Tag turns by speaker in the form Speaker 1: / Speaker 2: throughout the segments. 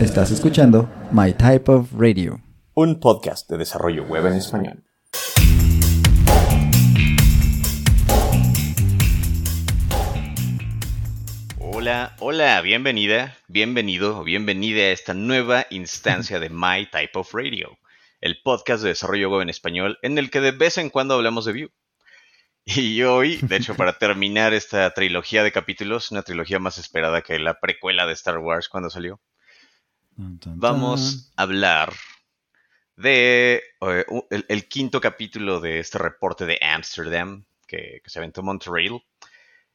Speaker 1: Estás escuchando My Type of Radio.
Speaker 2: Un podcast de desarrollo web en español.
Speaker 3: Hola, hola, bienvenida, bienvenido o bienvenida a esta nueva instancia de My Type of Radio, el podcast de desarrollo web en español en el que de vez en cuando hablamos de Vue. Y hoy, de hecho, para terminar esta trilogía de capítulos, una trilogía más esperada que la precuela de Star Wars cuando salió, vamos a hablar de eh, el, quinto capítulo de este reporte de Amsterdam que, se aventó Montreal,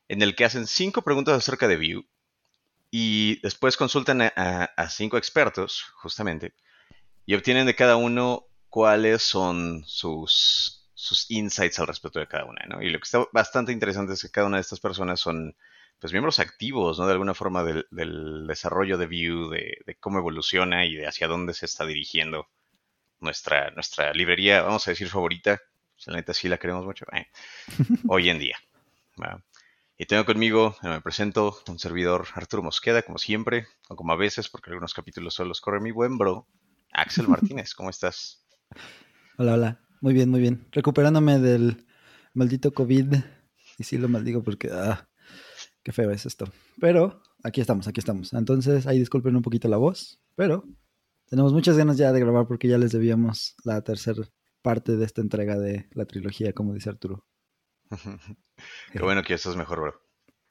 Speaker 3: en el que hacen cinco preguntas acerca de Vue y después consultan a cinco expertos, justamente, y obtienen de cada uno cuáles son sus sus insights al respecto de cada una, ¿no? Y lo que está bastante interesante es que cada una de estas personas son, pues, miembros activos, ¿no? De alguna forma del, desarrollo de Vue, de, cómo evoluciona y de hacia dónde se está dirigiendo nuestra, nuestra librería, vamos a decir, favorita. Pues, la neta sí la queremos mucho. Eh, hoy en día. Y tengo conmigo, me presento, un servidor Arturo Mosqueda, como siempre, o como a veces, porque algunos capítulos solo los corre mi buen bro, Axel Martínez. ¿Cómo estás?
Speaker 1: Hola, hola. Muy bien, muy bien. Recuperándome del maldito COVID. Y sí lo maldigo porque, ah, qué feo es esto. Pero aquí estamos, aquí estamos. Entonces, ahí disculpen un poquito la voz, pero tenemos muchas ganas ya de grabar porque ya les debíamos la tercera parte de esta entrega de la trilogía, como dice Arturo.
Speaker 3: qué bueno que ya estás mejor, bro.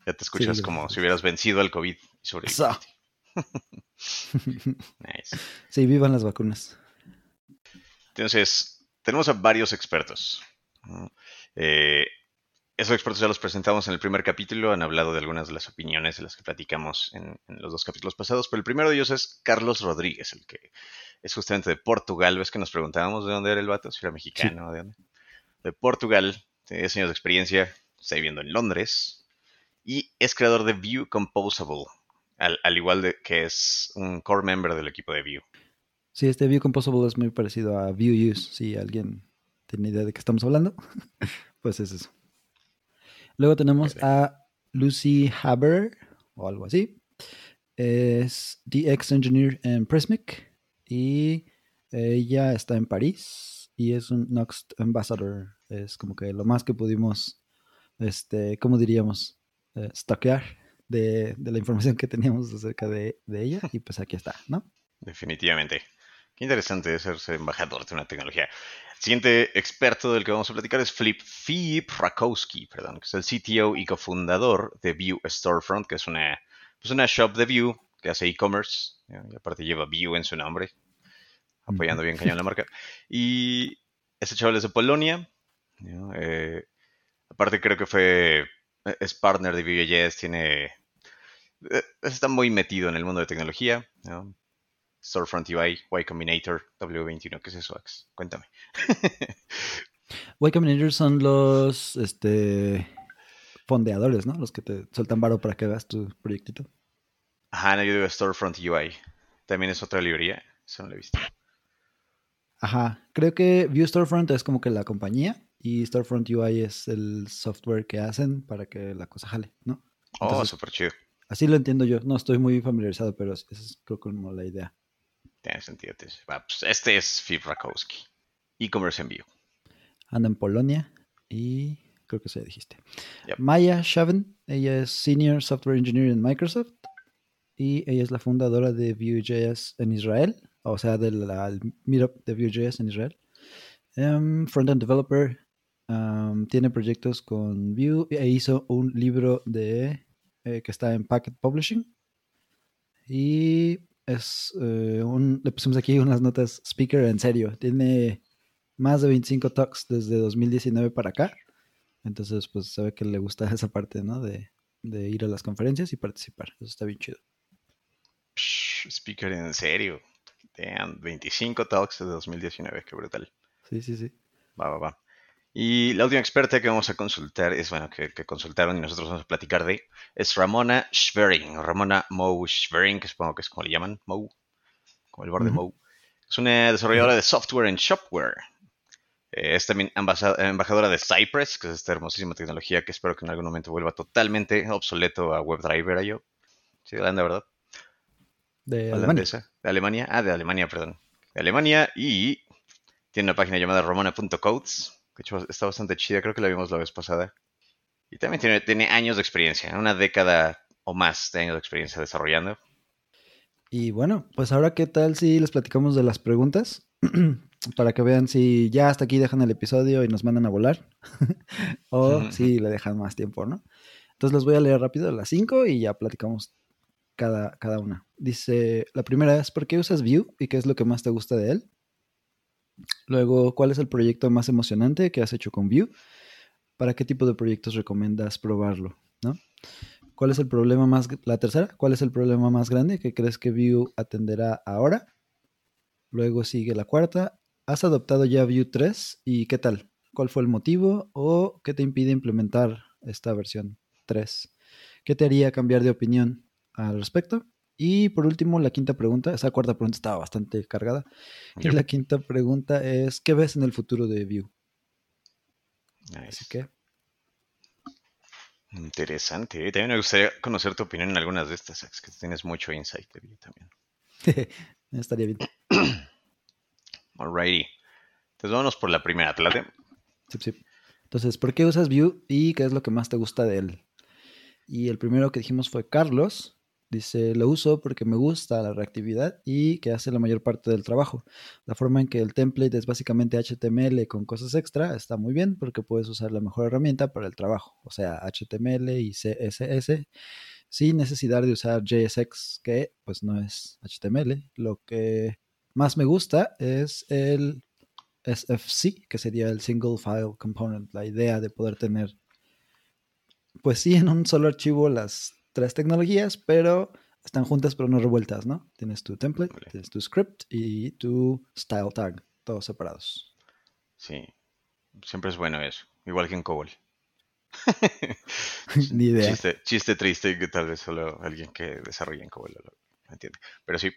Speaker 3: Ya te escuchas como si hubieras vencido al COVID y sobreviviste.
Speaker 1: nice. Sí, vivan las vacunas.
Speaker 3: Entonces, tenemos a varios expertos. Eh, esos expertos ya los presentamos en el primer capítulo, han hablado de algunas de las opiniones de las que platicamos en, los dos capítulos pasados, pero el primero de ellos es Carlos Rodríguez, el que es justamente de Portugal. ¿Ves que nos preguntábamos de dónde era el vato? Si era mexicano, ¿de dónde? De Portugal, tiene 10 años de experiencia, está viviendo en Londres y es creador de Vue Composable, al, al igual de que es un core member del equipo de Vue.
Speaker 1: Sí, este View Composable es muy parecido a View Use. Si alguien tiene idea de qué estamos hablando, pues es eso. Luego tenemos a Lucy Haber, o algo así. Es DX Engineer en Prismic. Y ella está en París y es un Next Ambassador. Es como que lo más que pudimos, este, ¿cómo diríamos? Eh, stockear de, la información que teníamos acerca de, de ella. Y pues aquí está, ¿no?
Speaker 3: Definitivamente. Qué interesante es ser embajador de una tecnología. El siguiente experto del que vamos a platicar es Flip Philip Rakowski, perdón, que es el CTO y cofundador de Vue Storefront, que es una, pues una shop de Vue que hace e-commerce. Y aparte lleva Vue en su nombre, apoyando bien cañón la marca. Y este chaval es de Polonia. Eh, aparte creo que fue, es partner de Vue.js, tiene eh, está muy metido en el mundo de tecnología. Storefront UI, Y Combinator, W21. ¿Qué es eso, Ax? Cuéntame.
Speaker 1: y Combinator son los este, fondeadores, ¿no? Los que te sueltan varo para que hagas tu proyectito.
Speaker 3: Ajá, no, yo digo Storefront UI. También es otra librería. Eso no lo he visto.
Speaker 1: Ajá, creo que View Storefront es como que la compañía y Storefront UI es el software que hacen para que la cosa jale, ¿no?
Speaker 3: oh, súper chido.
Speaker 1: Así lo entiendo yo. No estoy muy familiarizado, pero esa es creo como la idea.
Speaker 3: Tiene sentido. Pues, este es Phil Rakowski. E-commerce envío.
Speaker 1: Anda en Polonia y creo que se dijiste. Maya Shaven, ella es Senior Software Engineer en Microsoft y ella es la fundadora de Vue.js en Israel, o sea, del meetup de Vue.js en Israel. Um, Frontend Developer, um, tiene proyectos con Vue e hizo un libro de eh, que está en Packet Publishing. Y es eh, un, le pusimos aquí unas notas speaker en serio. Tiene más de 25 talks desde 2019 para acá. Entonces, pues se ve que le gusta esa parte, ¿no? De, ir a las conferencias y participar. Eso está bien chido.
Speaker 3: speaker en serio. 25 talks desde 2019, qué brutal.
Speaker 1: Sí, sí, sí.
Speaker 3: Va, va, va. Y la última experta que vamos a consultar es, bueno, que, consultaron y nosotros vamos a platicar de, es Ramona Schwering, Ramona Moe Schwering, que supongo que es como le llaman, Moe, como el borde Moe. Es una desarrolladora de software en Shopware. Eh, es también embajadora de Cypress, que es esta hermosísima tecnología que espero que en algún momento vuelva totalmente obsoleto a WebDriver a yo. Sí, grande, ¿verdad?
Speaker 1: De holandesa.
Speaker 3: de Alemania. Ah, de Alemania, perdón. De Alemania y tiene una página llamada romana.codes. Que hecho está bastante chida, creo que la vimos la vez pasada. Y también tiene, tiene años de experiencia, una década o más de años de experiencia desarrollando.
Speaker 1: Y bueno, pues ahora qué tal si les platicamos de las preguntas para que vean si ya hasta aquí dejan el episodio y nos mandan a volar o si le dejan más tiempo, ¿no? Entonces les voy a leer rápido las cinco y ya platicamos cada, cada una. Dice, la primera es, ¿por qué usas Vue y qué es lo que más te gusta de él? Luego, ¿cuál es el proyecto más emocionante que has hecho con Vue? ¿Para qué tipo de proyectos recomiendas probarlo? ¿no? ¿Cuál es el problema más, la tercera, cuál es el problema más grande que crees que Vue atenderá ahora? Luego sigue la cuarta, ¿has adoptado ya Vue 3 y qué tal? ¿Cuál fue el motivo o qué te impide implementar esta versión 3? ¿Qué te haría cambiar de opinión al respecto? Y por último, la quinta pregunta, esa cuarta pregunta estaba bastante cargada. Y la quinta pregunta es, ¿qué ves en el futuro de Vue?
Speaker 3: Así que... Interesante. ¿eh? También me gustaría conocer tu opinión en algunas de estas, que tienes mucho insight de Vue también.
Speaker 1: Estaría bien.
Speaker 3: Alrighty. Entonces vámonos por la primera, ¿te
Speaker 1: Sí, sí. Entonces, ¿por qué usas Vue y qué es lo que más te gusta de él? Y el primero que dijimos fue Carlos, Dice, lo uso porque me gusta la reactividad y que hace la mayor parte del trabajo. La forma en que el template es básicamente HTML con cosas extra está muy bien porque puedes usar la mejor herramienta para el trabajo, o sea, HTML y CSS, sin necesidad de usar JSX, que pues no es HTML. Lo que más me gusta es el SFC, que sería el Single File Component, la idea de poder tener, pues sí, en un solo archivo las tres tecnologías, pero están juntas pero no revueltas, ¿no? Tienes tu template, tienes tu script y tu style tag, todos separados.
Speaker 3: Sí, siempre es bueno eso, igual que en COBOL.
Speaker 1: Ni idea.
Speaker 3: Chiste, triste que tal vez solo alguien que desarrolla en COBOL lo entiende. Pero sí,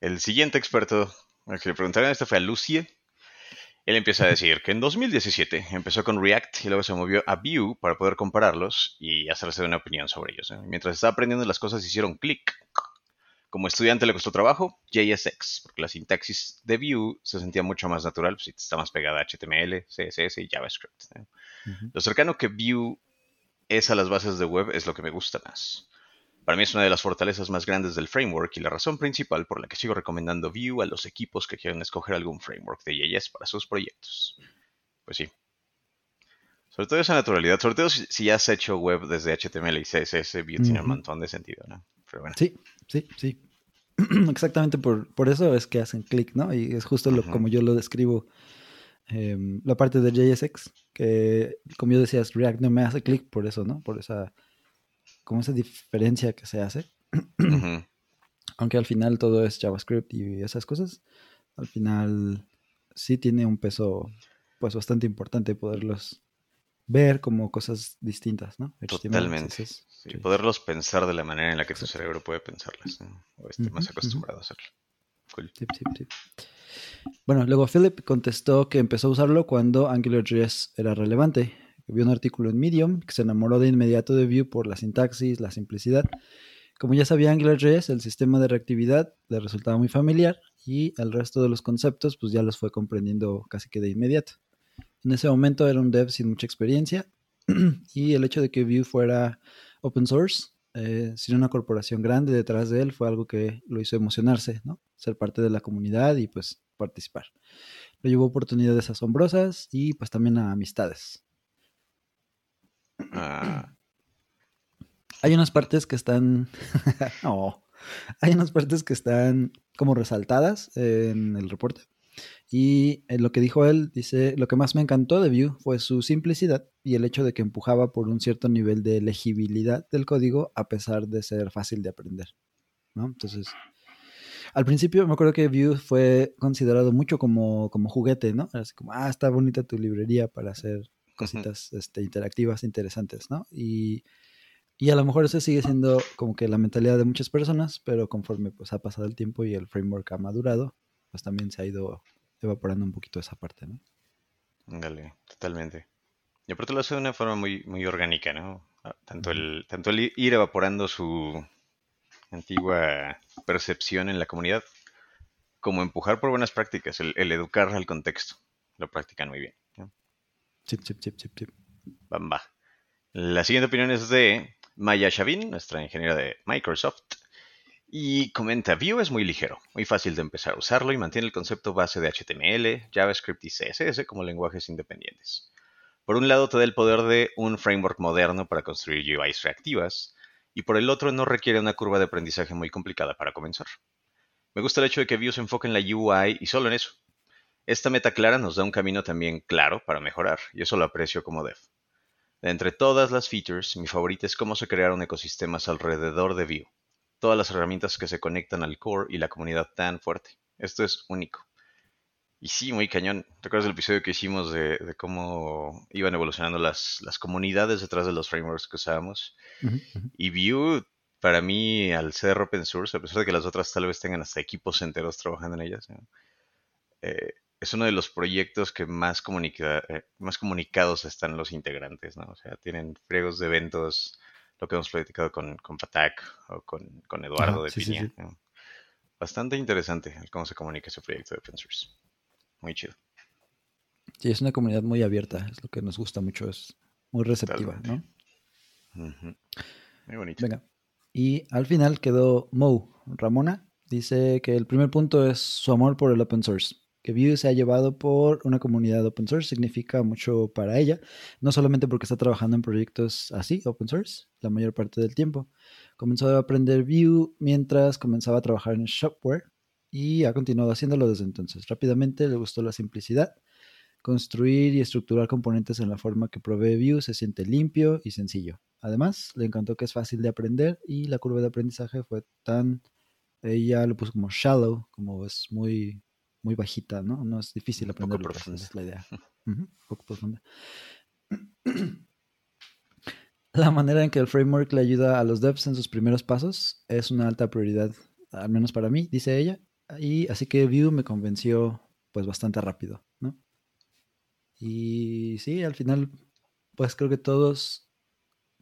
Speaker 3: el siguiente experto al que le preguntaron esto fue a Lucie, él empieza a decir que en 2017 empezó con React y luego se movió a Vue para poder compararlos y hacerse una opinión sobre ellos. Mientras estaba aprendiendo las cosas hicieron clic. Como estudiante le costó trabajo JSX, porque la sintaxis de Vue se sentía mucho más natural, si pues, está más pegada a HTML, CSS y JavaScript. Lo cercano que Vue es a las bases de web es lo que me gusta más. Para mí es una de las fortalezas más grandes del framework y la razón principal por la que sigo recomendando Vue a los equipos que quieran escoger algún framework de JS para sus proyectos. Pues sí. Sobre todo esa naturalidad, sobre todo si, ya has hecho web desde HTML y CSS, Vue tiene un montón de sentido, ¿no?
Speaker 1: Sí, sí, sí. Exactamente por, por, eso es que hacen clic, ¿no? Y es justo lo, como yo lo describo, em, la parte de JSX, que como yo decías, React no me hace clic por eso, ¿no? Por esa como esa diferencia que se hace. Aunque al final todo es JavaScript y esas cosas, al final sí tiene un peso pues bastante importante poderlos ver como cosas distintas, ¿no?
Speaker 3: Totalmente. Poderlos pensar de la manera en la que tu cerebro puede pensarlas, o esté más acostumbrado a hacerlo.
Speaker 1: bueno, luego Philip contestó que empezó a usarlo cuando AngularJS era relevante vio un artículo en Medium que se enamoró de inmediato de Vue por la sintaxis, la simplicidad. Como ya sabía AngularJS, el sistema de reactividad le resultaba muy familiar y el resto de los conceptos pues ya los fue comprendiendo casi que de inmediato. En ese momento era un dev sin mucha experiencia y el hecho de que Vue fuera open source, eh, sin una corporación grande detrás de él, fue algo que lo hizo emocionarse, ¿no? Ser parte de la comunidad y pues participar. Lo llevó oportunidades asombrosas y pues también a amistades. Ah. Hay unas partes que están. no. Hay unas partes que están como resaltadas en el reporte. Y en lo que dijo él, dice: Lo que más me encantó de Vue fue su simplicidad y el hecho de que empujaba por un cierto nivel de legibilidad del código a pesar de ser fácil de aprender. Entonces, al principio me acuerdo que Vue fue considerado mucho como, como juguete, ¿no? Así como, ah, está bonita tu librería para hacer cositas este, interactivas interesantes, ¿no? Y, a lo mejor eso sigue siendo como que la mentalidad de muchas personas, pero conforme pues ha pasado el tiempo y el framework ha madurado, pues también se ha ido evaporando un poquito esa parte, ¿no?
Speaker 3: Dale, totalmente. Y aparte lo hace de una forma muy, muy orgánica, ¿no? Ah, tanto tanto el ir evaporando su antigua percepción en la comunidad, como empujar por buenas prácticas, el, educar al contexto. Lo practican muy bien.
Speaker 1: Chip, chip, chip, chip, chip.
Speaker 3: Bamba. La siguiente opinión es de Maya Shavin, nuestra ingeniera de Microsoft. Y comenta, Vue es muy ligero, muy fácil de empezar a usarlo y mantiene el concepto base de HTML, JavaScript y CSS como lenguajes independientes. Por un lado te da el poder de un framework moderno para construir UIs reactivas, y por el otro no requiere una curva de aprendizaje muy complicada para comenzar. Me gusta el hecho de que Vue se enfoque en la UI y solo en eso. Esta meta clara nos da un camino también claro para mejorar, y eso lo aprecio como dev. De entre todas las features, mi favorita es cómo se crearon ecosistemas alrededor de Vue todas las herramientas que se conectan al core y la comunidad tan fuerte. Esto es único. Y sí, muy cañón. ¿Te acuerdas del episodio que hicimos de, cómo iban evolucionando las, las, comunidades detrás de los frameworks que usábamos? Y Vue, para mí, al ser open source, a pesar de que las otras tal vez tengan hasta equipos enteros trabajando en ellas, eh, es uno de los proyectos que más, eh, más comunicados están los integrantes, ¿no? O sea, tienen friegos de eventos, lo que hemos platicado con, con Patak o con, Eduardo de Piña. Bastante interesante cómo se comunica ese proyecto de open Muy chido.
Speaker 1: Sí, es una comunidad muy abierta, es lo que nos gusta mucho, es muy receptiva, ¿no?
Speaker 3: Muy bonito.
Speaker 1: Venga. Y al final quedó Mo, Ramona, dice que el primer punto es su amor por el open source que Vue se ha llevado por una comunidad open source significa mucho para ella, no solamente porque está trabajando en proyectos así, open source, la mayor parte del tiempo. Comenzó a aprender Vue mientras comenzaba a trabajar en Shopware y ha continuado haciéndolo desde entonces. Rápidamente le gustó la simplicidad. Construir y estructurar componentes en la forma que provee Vue se siente limpio y sencillo. Además, le encantó que es fácil de aprender y la curva de aprendizaje fue tan, ella lo puso como shallow, como es muy muy bajita, ¿no? No es difícil aprender. Poco profunda. Es la idea. poco profunda. La manera en que el framework le ayuda a los devs en sus primeros pasos es una alta prioridad, al menos para mí, dice ella. Y así que Vue me convenció pues bastante rápido, ¿no? Y sí, al final, pues creo que todos,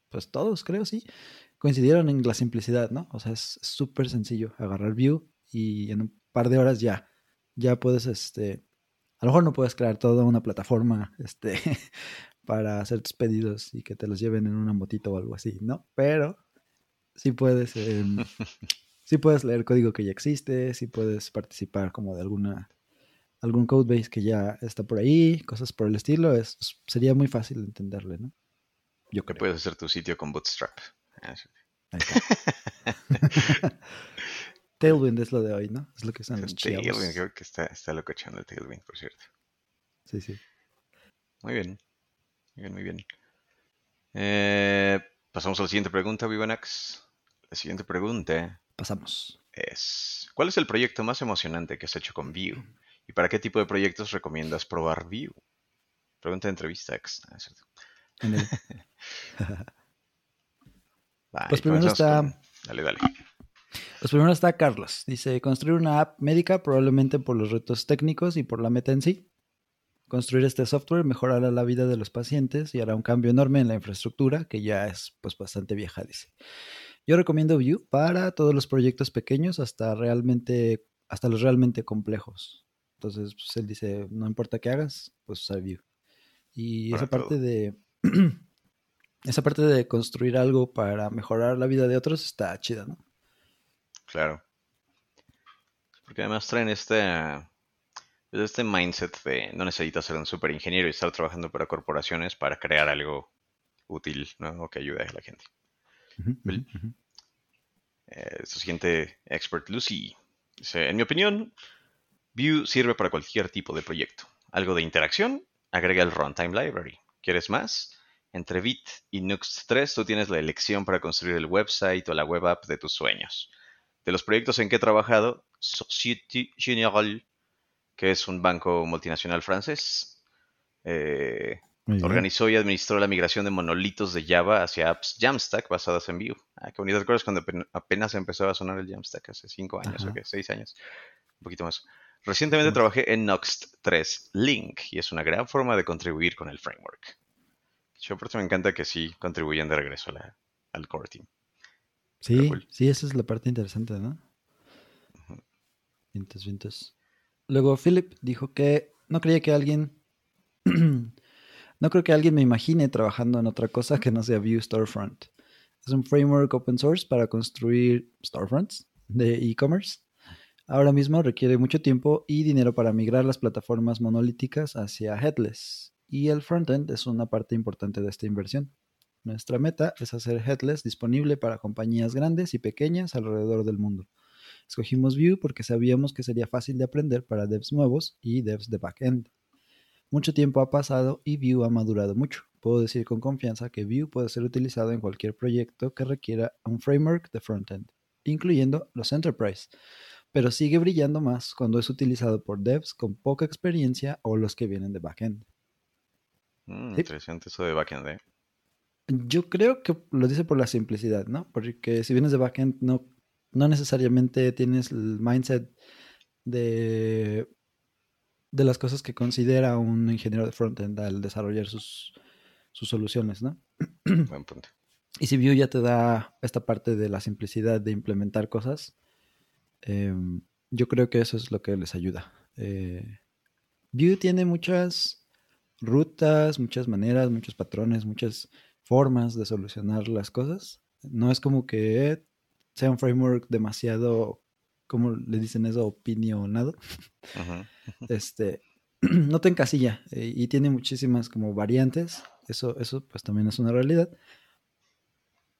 Speaker 1: pues todos creo, sí, coincidieron en la simplicidad, ¿no? O sea, es súper sencillo agarrar Vue y en un par de horas ya ya puedes, este, a lo mejor no puedes crear toda una plataforma, este, para hacer tus pedidos y que te los lleven en una motito o algo así, ¿no? Pero sí puedes, em, sí puedes leer código que ya existe, sí puedes participar como de alguna, algún codebase que ya está por ahí, cosas por el estilo, es, sería muy fácil entenderle, ¿no?
Speaker 3: Yo creo. Puedes hacer tu sitio con Bootstrap. Ahí
Speaker 1: Tailwind es lo de hoy, ¿no? Es lo que son los
Speaker 3: Tailwind, creo que está, está locochando el Tailwind, por cierto.
Speaker 1: Sí, sí.
Speaker 3: Muy bien. Muy bien, muy bien. Eh, pasamos a la siguiente pregunta, Vivanax. La siguiente pregunta.
Speaker 1: Pasamos.
Speaker 3: Es: ¿Cuál es el proyecto más emocionante que has hecho con Vue? ¿Y para qué tipo de proyectos recomiendas probar Vue? Pregunta de entrevista. Ah, cierto.
Speaker 1: pues primero está.
Speaker 3: Dale, dale.
Speaker 1: Pues primero está Carlos. Dice, construir una app médica probablemente por los retos técnicos y por la meta en sí. Construir este software mejorará la vida de los pacientes y hará un cambio enorme en la infraestructura, que ya es pues bastante vieja, dice. Yo recomiendo Vue para todos los proyectos pequeños hasta realmente, hasta los realmente complejos. Entonces, pues, él dice, no importa qué hagas, pues usar Vue. Y esa parte de esa parte de construir algo para mejorar la vida de otros está chida, ¿no?
Speaker 3: Claro. Porque además traen este, pues, este mindset de no necesitas ser un super ingeniero y estar trabajando para corporaciones para crear algo útil ¿no? o que ayude a la gente. Eh, siguiente expert Lucy dice, en mi opinión, Vue sirve para cualquier tipo de proyecto. Algo de interacción, agrega el runtime library. ¿Quieres más? Entre Vite y Nuxt 3 tú tienes la elección para construir el website o la web app de tus sueños de los proyectos en que he trabajado, Société Générale, que es un banco multinacional francés, eh, organizó y administró la migración de monolitos de Java hacia apps Jamstack basadas en Vue. Ah, qué bonito. ¿Te acuerdas cuando apenas empezó a sonar el Jamstack? Hace cinco años o qué, seis años, un poquito más. Recientemente trabajé en Noxt 3 Link y es una gran forma de contribuir con el framework. Yo por eso me encanta que sí contribuyan de regreso al core team.
Speaker 1: Sí, sí, esa es la parte interesante, ¿no? Vintes, vintes. Luego Philip dijo que no creía que alguien. no creo que alguien me imagine trabajando en otra cosa que no sea Vue Storefront. Es un framework open source para construir storefronts de e-commerce. Ahora mismo requiere mucho tiempo y dinero para migrar las plataformas monolíticas hacia headless. Y el frontend es una parte importante de esta inversión. Nuestra meta es hacer headless disponible para compañías grandes y pequeñas alrededor del mundo. Escogimos Vue porque sabíamos que sería fácil de aprender para devs nuevos y devs de backend. Mucho tiempo ha pasado y Vue ha madurado mucho. Puedo decir con confianza que Vue puede ser utilizado en cualquier proyecto que requiera un framework de frontend, incluyendo los enterprise, pero sigue brillando más cuando es utilizado por devs con poca experiencia o los que vienen de backend.
Speaker 3: Mm, interesante eso de backend, ¿eh?
Speaker 1: Yo creo que lo dice por la simplicidad, ¿no? Porque si vienes de backend, no, no necesariamente tienes el mindset de, de las cosas que considera un ingeniero de frontend al desarrollar sus, sus soluciones, ¿no?
Speaker 3: Buen punto.
Speaker 1: Y si Vue ya te da esta parte de la simplicidad de implementar cosas, em, yo creo que eso es lo que les ayuda. Eh, Vue tiene muchas rutas, muchas maneras, muchos patrones, muchas formas de solucionar las cosas. No es como que sea un framework demasiado, como le dicen eso, opinionado. Este, no te encasilla eh, y tiene muchísimas como variantes. Eso, eso pues también es una realidad.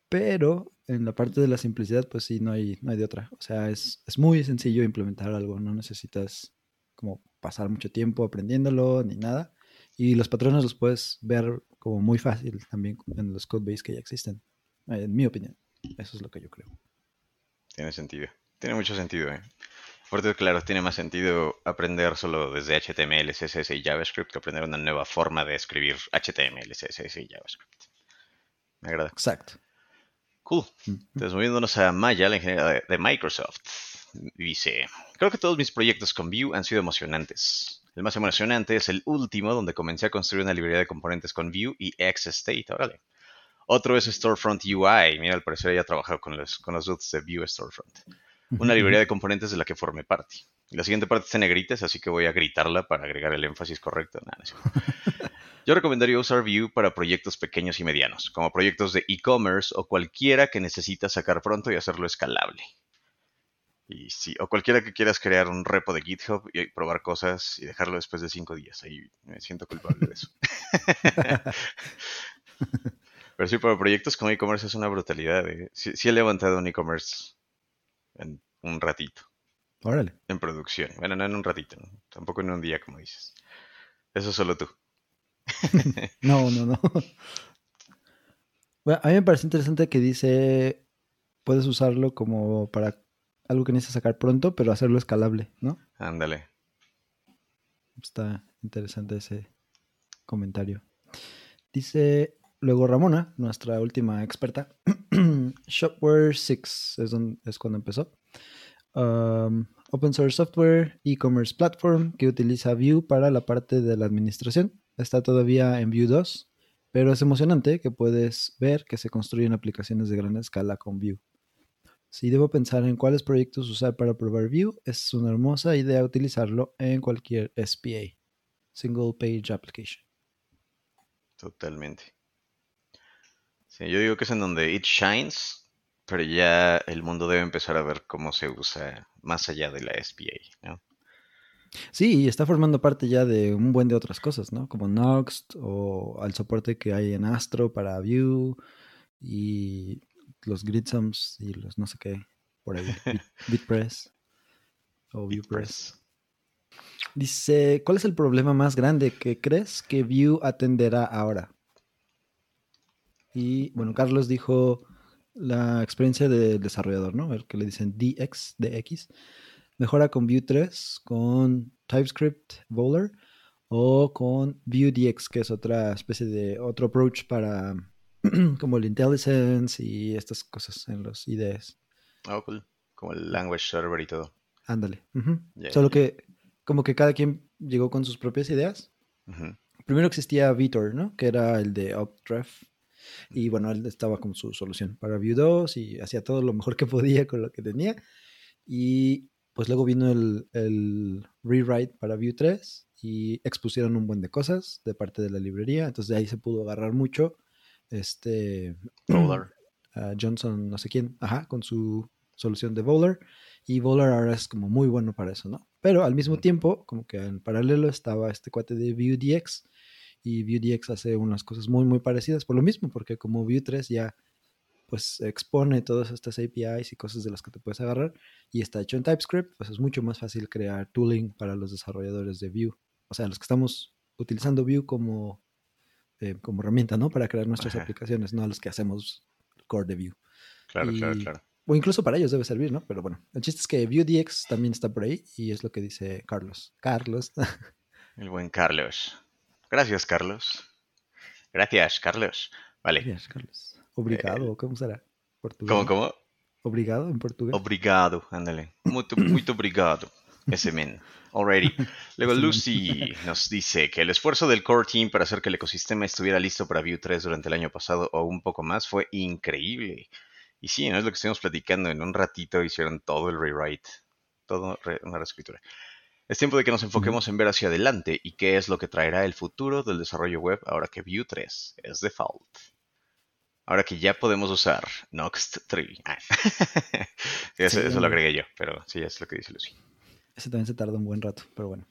Speaker 1: Pero en la parte de la simplicidad, pues sí, no hay, no hay de otra. O sea, es, es muy sencillo implementar algo. No necesitas como pasar mucho tiempo aprendiéndolo ni nada. Y los patrones los puedes ver como muy fácil también en los codebase que ya existen. En mi opinión. Eso es lo que yo creo.
Speaker 3: Tiene sentido. Tiene mucho sentido, ¿eh? Fuerte, claro, tiene más sentido aprender solo desde HTML, CSS y JavaScript que aprender una nueva forma de escribir HTML, CSS y JavaScript. Me agrada.
Speaker 1: Exacto.
Speaker 3: Cool. Entonces, moviéndonos a Maya, la ingeniera de Microsoft, dice: Creo que todos mis proyectos con Vue han sido emocionantes. El más emocionante es el último, donde comencé a construir una librería de componentes con Vue y XState. Órale. Otro es Storefront UI. Mira, al parecer ella ha trabajado con los, con los dudes de Vue Storefront. Una librería de componentes de la que formé parte. La siguiente parte está en negritas, así que voy a gritarla para agregar el énfasis correcto. Yo recomendaría usar Vue para proyectos pequeños y medianos, como proyectos de e-commerce o cualquiera que necesita sacar pronto y hacerlo escalable. Y sí, o cualquiera que quieras crear un repo de GitHub y probar cosas y dejarlo después de cinco días. Ahí me siento culpable de eso. Pero sí, para proyectos como e-commerce es una brutalidad. ¿eh? Sí, he levantado un e-commerce en un ratito.
Speaker 1: Órale.
Speaker 3: En producción. Bueno, no en un ratito, tampoco en un día, como dices. Eso solo tú.
Speaker 1: no, no, no. Bueno, a mí me parece interesante que dice, puedes usarlo como para algo que necesitas sacar pronto, pero hacerlo escalable, ¿no?
Speaker 3: Ándale.
Speaker 1: Está interesante ese comentario. Dice luego Ramona, nuestra última experta. Shopware 6 es, es, cuando empezó. Um, open source software, e-commerce platform que utiliza Vue para la parte de la administración. Está todavía en Vue 2, pero es emocionante que puedes ver que se construyen aplicaciones de gran escala con Vue. Si debo pensar en cuáles proyectos usar para probar Vue, es una hermosa idea utilizarlo en cualquier SPA, Single Page Application.
Speaker 3: Totalmente. Sí, yo digo que es en donde it shines, pero ya el mundo debe empezar a ver cómo se usa más allá de la SPA, ¿no?
Speaker 1: Sí, y está formando parte ya de un buen de otras cosas, ¿no? Como Noxt o al soporte que hay en Astro para Vue y los Gridsums y los no sé qué por ahí. Bitpress o Viewpress. Dice, ¿cuál es el problema más grande que crees que Vue atenderá ahora? Y bueno, Carlos dijo la experiencia del desarrollador, ¿no? El que le dicen DX, DX. Mejora con Vue 3, con TypeScript Bowler o con Vue.dx, que es otra especie de otro approach para como el IntelliSense y estas cosas en los IDEs.
Speaker 3: Oh, cool. Como el language server y todo.
Speaker 1: Ándale. Solo que como que cada quien llegó con sus propias ideas. Primero existía Vitor, ¿no? Que era el de Updraft. Y bueno, él estaba con su solución para Vue 2 y hacía todo lo mejor que podía con lo que tenía. Y pues luego vino el, el rewrite para Vue 3 y expusieron un buen de cosas de parte de la librería, entonces de ahí se pudo agarrar mucho. Este Johnson, no sé quién, ajá, con su solución de Bowler. Y Bowler ahora es como muy bueno para eso, ¿no? Pero al mismo tiempo, como que en paralelo estaba este cuate de Vue.dx y Vue.dx hace unas cosas muy, muy parecidas por lo mismo, porque como Vue 3 ya pues expone todas estas APIs y cosas de las que te puedes agarrar y está hecho en TypeScript, pues es mucho más fácil crear tooling para los desarrolladores de Vue. O sea, los que estamos utilizando Vue como, eh, como herramienta, ¿no? Para crear nuestras aplicaciones, no a los que hacemos core de Vue.
Speaker 3: Claro, claro, claro.
Speaker 1: O incluso para ellos debe servir, ¿no? Pero bueno, el chiste es que Vue.dx también está por ahí y es lo que dice Carlos. Carlos.
Speaker 3: el buen Carlos. Gracias, Carlos. Gracias, Carlos. Vale.
Speaker 1: Gracias, Carlos. Obrigado, eh, ¿cómo será?
Speaker 3: Portugués. ¿Cómo, cómo?
Speaker 1: Obrigado en portugués.
Speaker 3: Obrigado, ándale. Muy, muy obrigado. Ese men. Alrighty. Luego Lucy nos dice que el esfuerzo del core team para hacer que el ecosistema estuviera listo para Vue 3 durante el año pasado o un poco más fue increíble. Y sí, no es lo que estuvimos platicando. En un ratito hicieron todo el rewrite, todo una reescritura. Es tiempo de que nos enfoquemos en ver hacia adelante y qué es lo que traerá el futuro del desarrollo web ahora que Vue 3 es default. Ahora que ya podemos usar Noxt 3. Ah. eso, eso, lo agregué yo, pero sí, es lo que dice Lucy.
Speaker 1: Ese también se tarda un buen rato, pero bueno.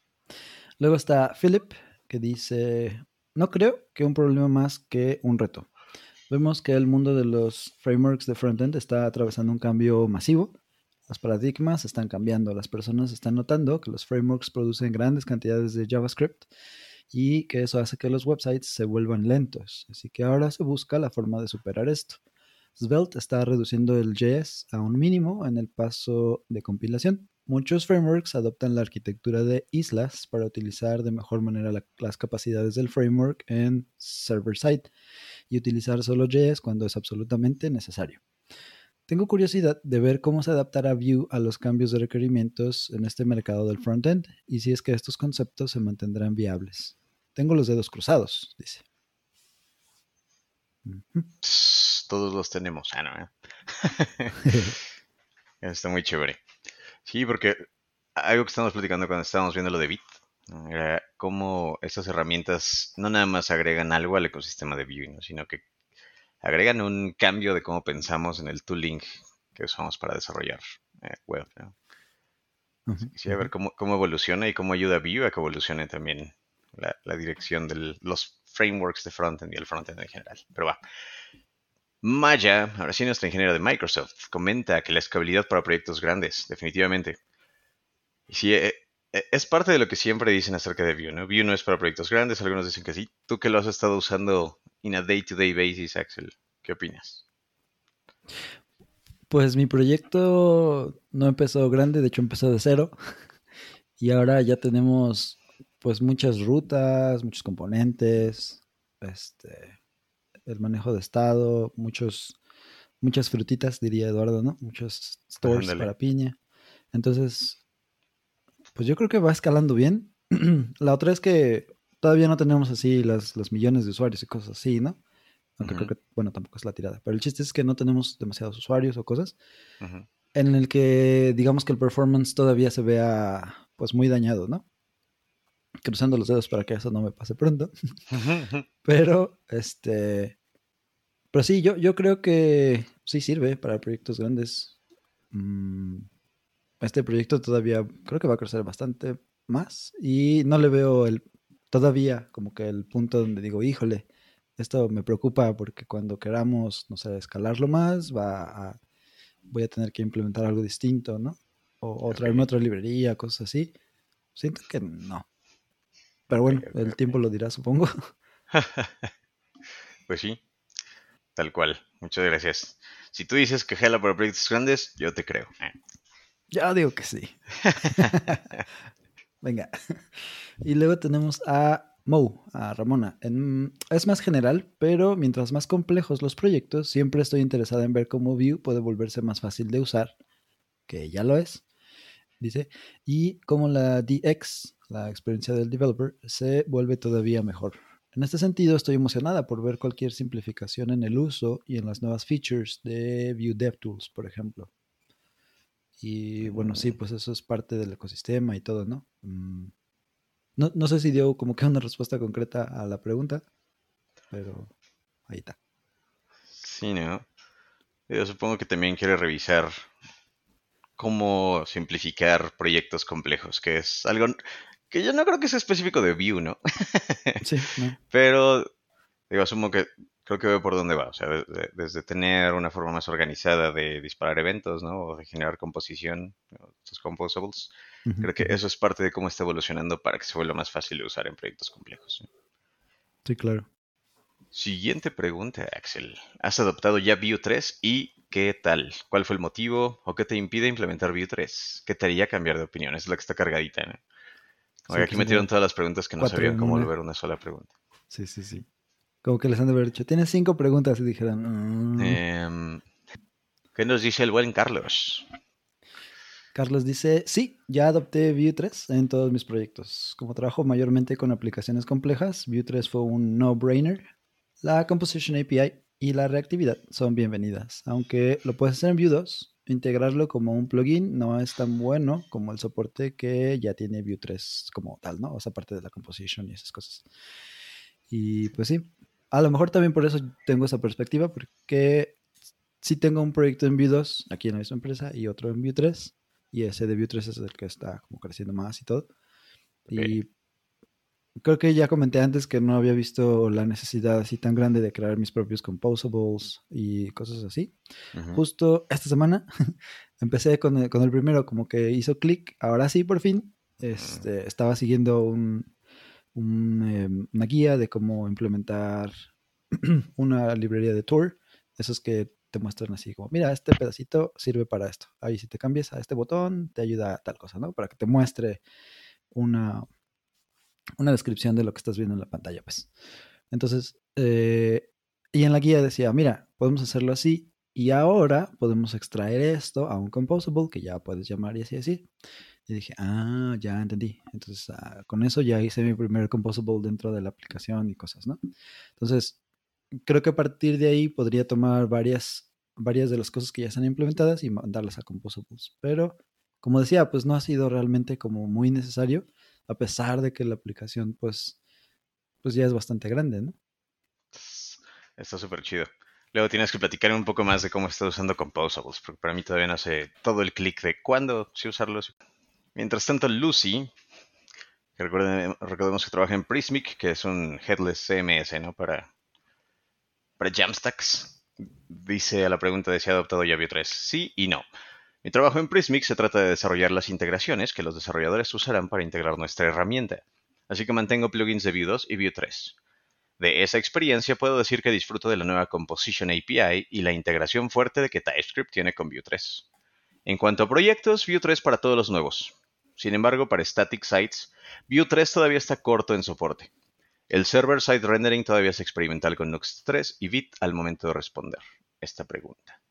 Speaker 1: Luego está Philip, que dice, no creo que un problema más que un reto. Vemos que el mundo de los frameworks de frontend está atravesando un cambio masivo. Los paradigmas están cambiando. Las personas están notando que los frameworks producen grandes cantidades de JavaScript y que eso hace que los websites se vuelvan lentos. Así que ahora se busca la forma de superar esto. Svelte está reduciendo el JS a un mínimo en el paso de compilación. Muchos frameworks adoptan la arquitectura de islas para utilizar de mejor manera las capacidades del framework en server-side y utilizar solo JS cuando es absolutamente necesario. Tengo curiosidad de ver cómo se adaptará Vue a los cambios de requerimientos en este mercado del frontend y si es que estos conceptos se mantendrán viables. Tengo los dedos cruzados, dice.
Speaker 3: Todos los tenemos. Ah, no, ¿eh? Está muy chévere. Sí, porque algo que estamos platicando cuando estábamos viendo lo de Bit, era cómo estas herramientas no nada más agregan algo al ecosistema de Vue, sino que agregan un cambio de cómo pensamos en el tooling que usamos para desarrollar eh, web. a ver cómo, evoluciona y cómo ayuda a Vue a que evolucione también la, dirección de los frameworks de frontend y el frontend en general. Pero va. Maya, ahora sí nuestra ingeniera de Microsoft, comenta que la escalabilidad para proyectos grandes, definitivamente. Y sí, eh, eh, es parte de lo que siempre dicen acerca de Vue, ¿no? Vue no es para proyectos grandes, algunos dicen que sí. Tú que lo has estado usando in a day-to-day basis, Axel, ¿qué opinas?
Speaker 1: Pues mi proyecto no empezó grande, de hecho empezó de cero. Y ahora ya tenemos pues muchas rutas, muchos componentes, este, el manejo de estado, muchos, muchas frutitas, diría Eduardo, ¿no? Muchos stores para piña. Entonces, pues yo creo que va escalando bien. la otra es que todavía no tenemos así las, los millones de usuarios y cosas así, ¿no? Aunque creo que, bueno, tampoco es la tirada. Pero el chiste es que no tenemos demasiados usuarios o cosas en el que digamos que el performance todavía se vea pues muy dañado, ¿no? Cruzando los dedos para que eso no me pase pronto. pero, este, pero sí, yo, yo creo que sí sirve para proyectos grandes. Mm, este proyecto todavía creo que va a crecer bastante más y no le veo el todavía como que el punto donde digo, híjole, esto me preocupa porque cuando queramos, no sé, escalarlo más, va a, voy a tener que implementar algo distinto, ¿no? O, traerme otra librería, cosas así. Siento que no. Pero bueno, el tiempo lo dirá, supongo.
Speaker 3: pues sí, Tal cual. Muchas gracias. Si tú dices que jala para proyectos grandes, yo te creo. Eh.
Speaker 1: Ya digo que sí. Venga. Y luego tenemos a Mo, a Ramona. es más general, pero mientras más complejos los proyectos, siempre estoy interesada en ver cómo Vue puede volverse más fácil de usar, que ya lo es, dice, y cómo la DX, la experiencia del developer, se vuelve todavía mejor. En este sentido, estoy emocionada por ver cualquier simplificación en el uso y en las nuevas features de Vue DevTools, por ejemplo. Y bueno, sí, pues eso es parte del ecosistema y todo, ¿no? Mm, no, no sé si dio como que una respuesta concreta a la pregunta, pero ahí está.
Speaker 3: Sí, ¿no? Yo supongo que también quiere revisar cómo simplificar proyectos complejos, que es algo que yo no creo que sea específico de Vue, ¿no?
Speaker 1: Sí, no.
Speaker 3: Pero, digo, asumo que creo que veo por dónde va. O sea, desde, desde tener una forma más organizada de disparar eventos, ¿no? O de generar composición, estos composables. Creo que eso es parte de cómo está evolucionando para que se vuelva más fácil de usar en proyectos complejos.
Speaker 1: Sí, claro.
Speaker 3: Siguiente pregunta, Axel. ¿Has adoptado ya Vue 3 y qué tal? ¿Cuál fue el motivo o qué te impide implementar Vue 3? ¿Qué te haría cambiar de opinión? Es la que está cargadita, ¿no?
Speaker 1: Sí,
Speaker 3: aquí
Speaker 1: que
Speaker 3: metieron todas las preguntas que no sabían cómo volver una sola pregunta.
Speaker 1: Sí, sí, sí. Como que les han de haber dicho, tienes cinco preguntas y dijeron, "Mm".
Speaker 3: Em, ¿Qué nos dice el buen Carlos?
Speaker 1: Carlos dice, sí, ya adopté Vue 3 en todos mis proyectos. Como trabajo mayormente con aplicaciones complejas, Vue 3 fue un no-brainer. La Composition API y la reactividad son bienvenidas. Aunque lo puedes hacer en Vue 2, integrarlo como un plugin no es tan bueno como el soporte que ya tiene Vue 3 como tal, ¿no? O sea, aparte de la Composition y esas cosas. Y pues sí, a lo mejor también por eso tengo esa perspectiva, porque sí tengo un proyecto en Vue 2 aquí en la misma empresa y otro en Vue 3 y ese de Vue 3 es el que está como creciendo más y todo. Y creo que ya comenté antes que no había visto la necesidad así tan grande de crear mis propios composables y cosas así.
Speaker 3: Ujú.
Speaker 1: Justo esta semana empecé con el, con el primero, como que hizo clic, ahora sí, por fin. Este, estaba siguiendo un, un, eh, una guía de cómo implementar una librería de tour, esos que te muestran así como, mira, este pedacito sirve para esto. Ahí si te cambias a este botón, te ayuda a tal cosa, ¿no? Para que te muestre una, una descripción de lo que estás viendo en la pantalla, pues. Entonces, eh, y en la guía decía, mira, podemos hacerlo así y ahora podemos extraer esto a un composable que ya puedes llamar y así, así. Y dije, ah, ya entendí. Entonces, ah, con eso ya hice mi primer composable dentro de la aplicación y cosas, ¿no? Entonces, creo que a partir de ahí podría tomar varias, varias de las cosas que ya están implementadas y mandarlas a composables. Pero, como decía, pues no ha sido realmente como muy necesario, a pesar de que la aplicación, pues, pues ya es bastante grande, ¿no?
Speaker 3: Está súper chido. Luego tienes que platicar un poco más de cómo estás usando Composables, porque para mí todavía no sé todo el clic de cuándo sí usarlos. Mientras tanto, Lucy, que recordemos que trabaja en Prismic, que es un headless CMS, ¿no? Para, para Jamstacks. Dice a la pregunta de si ha adoptado ya Vue 3. Sí y no. Mi trabajo en Prismic se trata de desarrollar las integraciones que los desarrolladores usarán para integrar nuestra herramienta. Así que mantengo plugins de Vue 2 y Vue 3. De esa experiencia puedo decir que disfruto de la nueva Composition API y la integración fuerte de que TypeScript tiene con Vue 3. En cuanto a proyectos, Vue 3 para todos los nuevos. Sin embargo, para static sites, Vue 3 todavía está corto en soporte. El server-side rendering todavía es experimental con Nuxt 3 y Vite al momento de responder esta pregunta.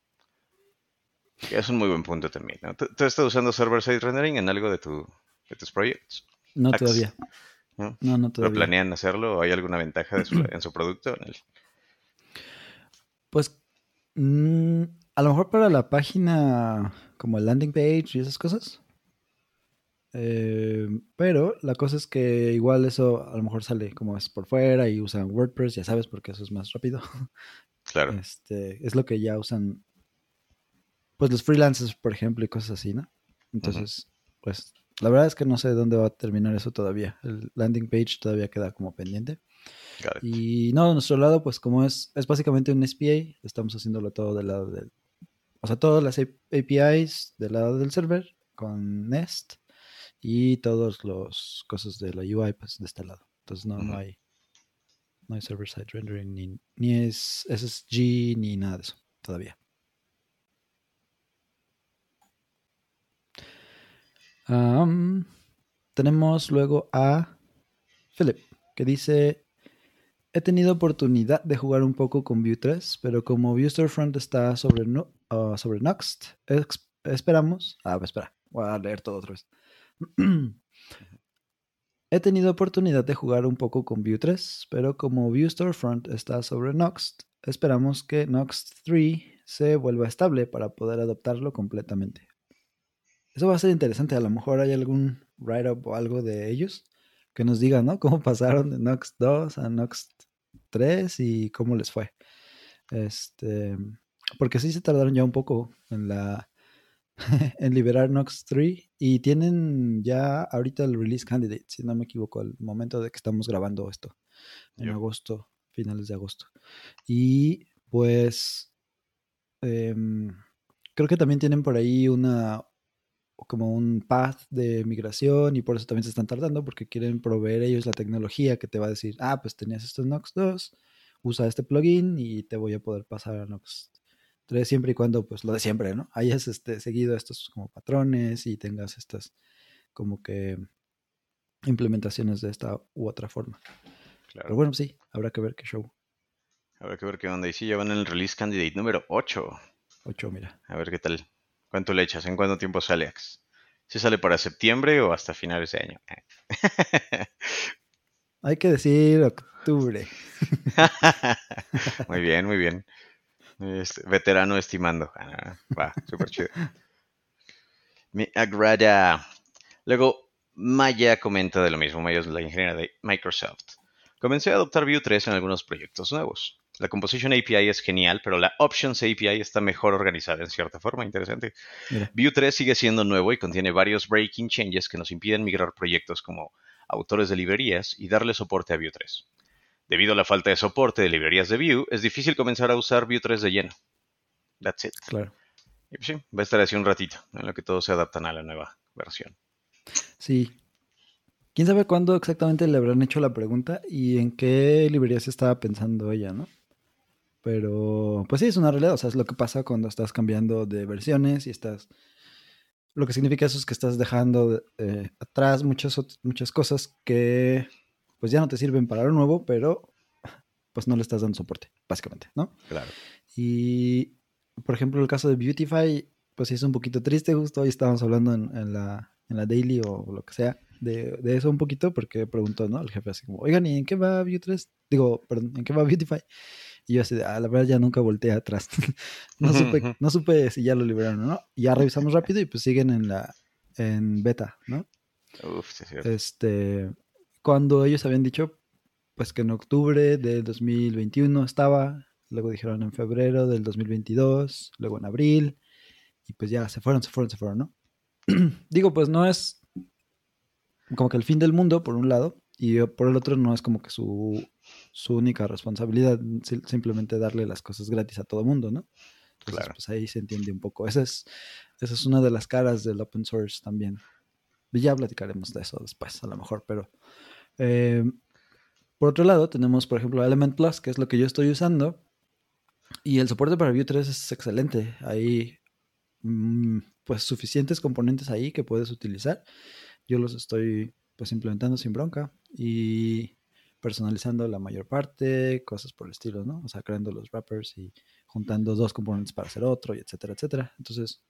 Speaker 3: Es un muy buen punto también. ¿no? ¿Tú, tú estás usando server-side rendering en algo de, tu, de tus proyectos?
Speaker 1: No todavía.
Speaker 3: ¿no?
Speaker 1: No, no
Speaker 3: ¿Lo
Speaker 1: todavía.
Speaker 3: planean hacerlo o hay alguna ventaja de su- en su producto? En el-
Speaker 1: Pues mm, a lo mejor para la página como el landing page y esas cosas. Eh, pero la cosa es que igual eso a lo mejor sale como es por fuera y usan WordPress, ya sabes, porque eso es más rápido.
Speaker 3: Claro.
Speaker 1: Este, es lo que ya usan pues los freelancers, por ejemplo, y cosas así, ¿no? Entonces, pues la verdad es que no sé dónde va a terminar eso todavía. El landing page todavía queda como pendiente. Y no, de nuestro lado, pues como es, es básicamente un SPA, estamos haciéndolo todo del lado del... O sea, todas las APIs del lado del server con Nest y todos los cosas de la UI, pues de este lado. Entonces no, no hay no hay server-side rendering, ni, ni es SSG, ni nada de eso todavía. Am, tenemos luego a Philip, que dice, he tenido oportunidad de jugar un poco con Vue 3, pero como Vue Storefront está sobre, ah, sobre Nuxt, esperamos... Ah, espera, voy a leer todo otra vez. He tenido oportunidad de jugar un poco con Vue 3, pero como Vue Storefront está sobre Nuxt, esperamos que Nuxt 3 se vuelva estable para poder adoptarlo completamente. Eso va a ser interesante. A lo mejor hay algún write-up o algo de ellos que nos digan, ¿no? Cómo pasaron de Nox 2 a Nox 3 y cómo les fue. Este, porque sí se tardaron ya un poco en la en liberar Nox 3 y tienen ya ahorita el release candidate, si no me equivoco, al momento de que estamos grabando esto en agosto, finales de agosto. Y pues em, creo que también tienen por ahí una como un path de migración y por eso también se están tardando porque quieren proveer ellos la tecnología que te va a decir, ah, pues tenías estos Nox 2, usa este plugin y te voy a poder pasar a Nox 3 siempre y cuando, pues lo de siempre, ¿no? Hayas este, seguido estos como patrones y tengas estas como que implementaciones de esta u otra forma. Claro. Pero bueno, sí, habrá que ver qué show.
Speaker 3: Habrá que ver qué onda. Y sí, ya van en el release candidate número 8.
Speaker 1: 8, mira.
Speaker 3: A ver qué tal. ¿Cuánto le echas? ¿En cuánto tiempo sale Axe? ¿Si sale para septiembre o hasta finales de año?
Speaker 1: Hay que decir octubre.
Speaker 3: muy bien, muy bien. Este, veterano estimando. Ah, va, súper chido. Me agrada. Luego, Maya comenta de lo mismo. Maya es la ingeniera de Microsoft. Comencé a adoptar Vue 3 en algunos proyectos nuevos. La Composition API es genial, pero la Options API está mejor organizada en cierta forma. Interesante. Vue 3 sigue siendo nuevo y contiene varios breaking changes que nos impiden migrar proyectos como autores de librerías y darle soporte a Vue 3. Debido a la falta de soporte de librerías de Vue, es difícil comenzar a usar Vue 3 de lleno. That's it.
Speaker 1: Claro.
Speaker 3: Y pues sí, va a estar así un ratito, en lo que todos se adaptan a la nueva versión.
Speaker 1: Sí. ¿Quién sabe cuándo exactamente le habrán hecho la pregunta y en qué librería se estaba pensando ella, no? Pero, pues sí, es una realidad. O sea, es lo que pasa cuando estás cambiando de versiones y estás. Lo que significa eso es que estás dejando eh, atrás muchas, muchas cosas que pues ya no te sirven para lo nuevo, pero pues no le estás dando soporte, básicamente, ¿no?
Speaker 3: Claro.
Speaker 1: Y, por ejemplo, el caso de Beautify, pues sí es un poquito triste, justo hoy estábamos hablando en, la, en la daily o lo que sea, de, de, eso un poquito, porque preguntó, ¿no? El jefe así como, oigan, ¿y en qué va Vue 3? Digo, perdón, ¿en qué va Beautify? Y yo así, de, ah, la verdad ya nunca volteé atrás. no, supe, no supe si ya lo liberaron o no. Y ya revisamos rápido y pues siguen en la en beta, ¿no?
Speaker 3: Uf, sí,
Speaker 1: Este, cuando ellos habían dicho, pues que en octubre del 2021 estaba, luego dijeron en febrero del 2022, luego en abril, y pues ya se fueron, se fueron, se fueron, ¿no? Digo, pues no es como que el fin del mundo, por un lado, y por el otro no es como que su, su única responsabilidad, simplemente darle las cosas gratis a todo mundo, ¿no? claro. pues ahí se entiende un poco. Esa es, esa es una de las caras del open source también. Ya platicaremos de eso después, a lo mejor, pero eh, por otro lado, tenemos, por ejemplo, Element Plus, que es lo que yo estoy usando. Y el soporte para Vue 3 es excelente. Hay mm, pues suficientes componentes ahí que puedes utilizar. Yo los estoy pues implementando sin bronca y personalizando la mayor parte, cosas por el estilo, ¿no? O sea, creando los wrappers y juntando dos componentes para hacer otro, y etcétera, etcétera. Entonces,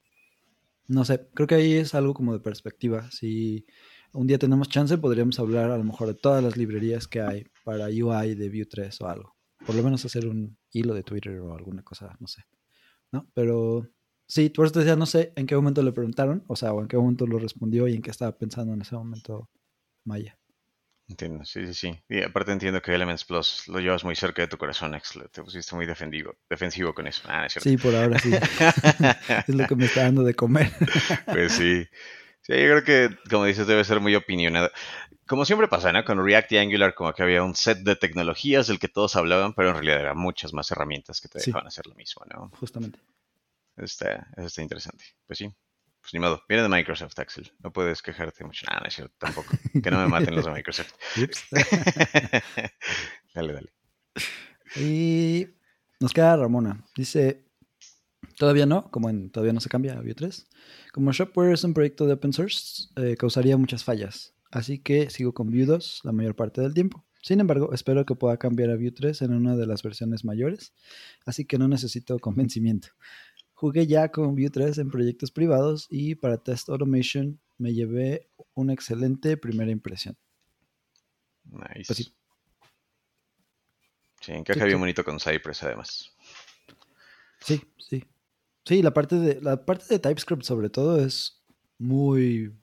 Speaker 1: no sé, creo que ahí es algo como de perspectiva. Si un día tenemos chance, podríamos hablar a lo mejor de todas las librerías que hay para UI de Vue 3 o algo. Por lo menos hacer un hilo de Twitter o alguna cosa, no sé. ¿No? Pero sí, tú te decía, no sé en qué momento le preguntaron, o sea, o en qué momento lo respondió y en qué estaba pensando en ese momento Maya.
Speaker 3: Entiendo, sí, sí, sí. Y aparte entiendo que Elements Plus lo llevas muy cerca de tu corazón, Ex. Te pusiste muy defensivo, defensivo con eso. Ah,
Speaker 1: sí, por ahora sí. es lo que me está dando de comer.
Speaker 3: pues sí. Sí, yo creo que, como dices, debe ser muy opinionado. Como siempre pasa, ¿no? Con React y Angular como que había un set de tecnologías del que todos hablaban, pero en realidad eran muchas más herramientas que te dejaban hacer lo mismo, ¿no?
Speaker 1: Justamente.
Speaker 3: Está, eso está interesante. Pues sí, pues ni modo. Viene de Microsoft, Axel. No puedes quejarte mucho. No, no es cierto, tampoco. Que no me maten los de Microsoft. dale, dale.
Speaker 1: Y nos queda Ramona. Dice, Todavía no, como en todavía no se cambia a Vue 3. Como Shopware es un proyecto de open source, eh, causaría muchas fallas. Así que sigo con Vue 2 la mayor parte del tiempo. Sin embargo, espero que pueda cambiar a Vue 3 en una de las versiones mayores, así que no necesito convencimiento. Jugué ya con Vue 3 en proyectos privados y para Test Automation me llevé una excelente primera impresión.
Speaker 3: Nice. Pues sí. sí, encaja bien bonito con Cypress además.
Speaker 1: Sí, sí. Sí, la parte de la parte de TypeScript sobre todo es muy,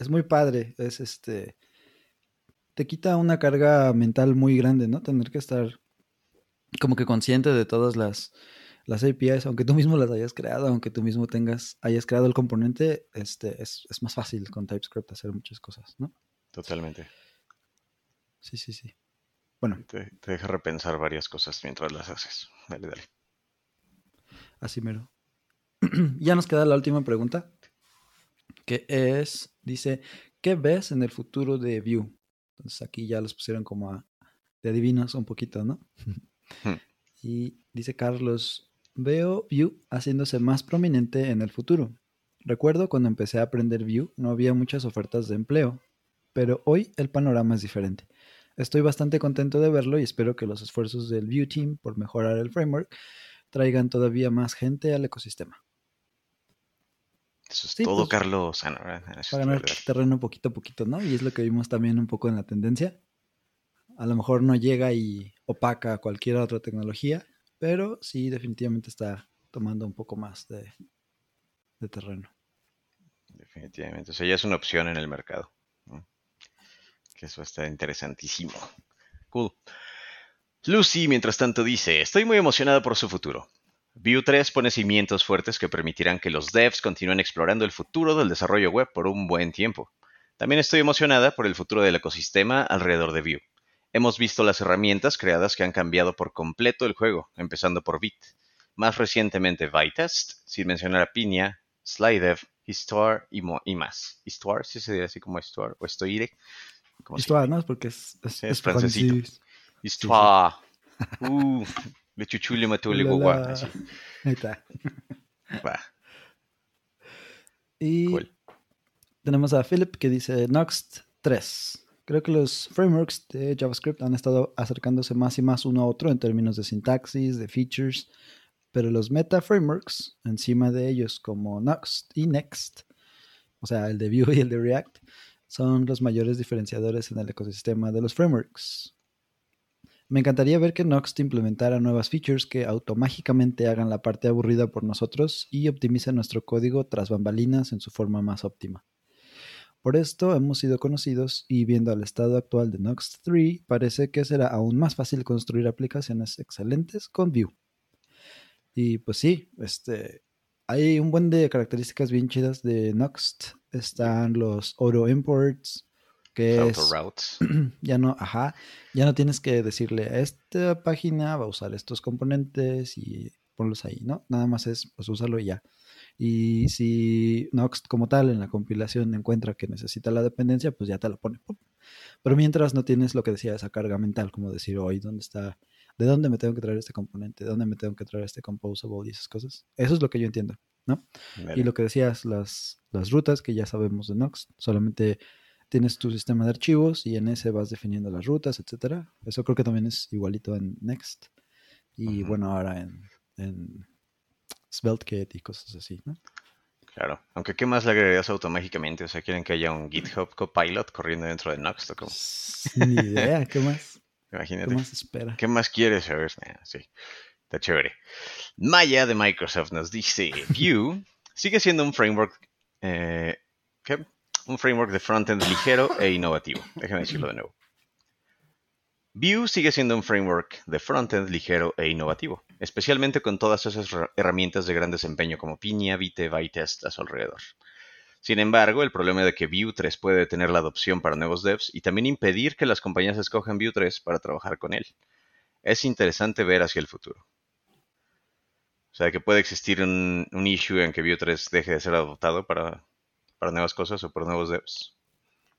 Speaker 1: es muy padre, es este, te quita una carga mental muy grande, ¿no? Tener que estar como que consciente de todas las, las APIs, aunque tú mismo las hayas creado, aunque tú mismo tengas, hayas creado el componente, este, es, es más fácil con TypeScript hacer muchas cosas, ¿no?
Speaker 3: Totalmente.
Speaker 1: Sí, sí, sí. Bueno.
Speaker 3: Te, deja repensar varias cosas mientras las haces. Dale, dale.
Speaker 1: Así mero. ya nos queda la última pregunta, que es, dice, ¿qué ves en el futuro de Vue? Entonces aquí ya los pusieron como a, de adivinos un poquito, ¿no? Hmm. y dice Carlos, veo Vue haciéndose más prominente en el futuro. Recuerdo cuando empecé a aprender Vue no había muchas ofertas de empleo, pero hoy el panorama es diferente. Estoy bastante contento de verlo y espero que los esfuerzos del Vue Team por mejorar el framework traigan todavía más gente al ecosistema.
Speaker 3: Eso es todo, pues, Carlos.
Speaker 1: para ganar terreno poquito a poquito, ¿no? Y es lo que vimos también un poco en la tendencia. A lo mejor no llega y opaca cualquier otra tecnología, pero sí definitivamente está tomando un poco más de, terreno.
Speaker 3: Definitivamente. O sea, ya es una opción en el mercado. Que eso está interesantísimo. Cool. Lucy, mientras tanto, dice, estoy muy emocionada por su futuro. Vue 3 pone cimientos fuertes que permitirán que los devs continúen explorando el futuro del desarrollo web por un buen tiempo. También estoy emocionada por el futuro del ecosistema alrededor de Vue. Hemos visto las herramientas creadas que han cambiado por completo el juego, empezando por Vite. Más recientemente Vitest, sin mencionar a Piña, Slidev, Histoire y, más. Histoire, si se dice así como Histoire, o Histoire.
Speaker 1: Histoire, ¿no? Porque es, es,
Speaker 3: es, francesito. Histoire. Uh, le chuchu le mató le guagua. Ahí está.
Speaker 1: Y tenemos a Philip que dice Noxt 3. Creo que los frameworks de JavaScript han estado acercándose más y más uno a otro en términos de sintaxis, de features, pero los meta frameworks, encima de ellos como Next y Next, o sea, el de Vue y el de React, son los mayores diferenciadores en el ecosistema de los frameworks. Me encantaría ver que Noxt implementara nuevas features que automágicamente hagan la parte aburrida por nosotros y optimicen nuestro código tras bambalinas en su forma más óptima. Por esto hemos sido conocidos y viendo el estado actual de Nox 3, parece que será aún más fácil construir aplicaciones excelentes con Vue. Y pues sí, este, hay un buen de características bien chidas de Noxt. Están los auto imports, que es routes. ya no, ajá, ya no tienes que decirle a esta página va a usar estos componentes y ponlos ahí, ¿no? Nada más es pues úsalo y ya. Y si Nox como tal en la compilación encuentra que necesita la dependencia, pues ya te lo pone. Pero mientras no tienes lo que decía, esa carga mental, como decir, hoy, ¿dónde está? ¿De dónde me tengo que traer este componente? ¿De dónde me tengo que traer este composable y esas cosas? Eso es lo que yo entiendo, ¿no? Y lo que decías, las, las rutas que ya sabemos de Nox, solamente tienes tu sistema de archivos y en ese vas definiendo las rutas, etcétera. Eso creo que también es igualito en Next. Y bueno, ahora en SvelteKit y cosas así, ¿no?
Speaker 3: Claro, aunque ¿qué más le agregarías automáticamente? O sea, ¿quieren que haya un GitHub Copilot corriendo dentro de Nox o cómo?
Speaker 1: Ni idea, ¿qué más?
Speaker 3: Imagínate. ¿Qué más espera? ¿Qué más quieres saber? Sí, está chévere. Maya de Microsoft nos dice, Vue sigue siendo un framework, eh, ¿qué? Un framework de frontend ligero e innovativo. Déjame decirlo de nuevo. Vue sigue siendo un framework de frontend ligero e innovativo, especialmente con todas esas herramientas de gran desempeño como Piña, Vite, Vitest a su alrededor. Sin embargo, el problema de que Vue 3 puede detener la adopción para nuevos devs y también impedir que las compañías escojan Vue 3 para trabajar con él. Es interesante ver hacia el futuro. O sea, que puede existir un, issue en que Vue 3 deje de ser adoptado para, para nuevas cosas o por nuevos devs.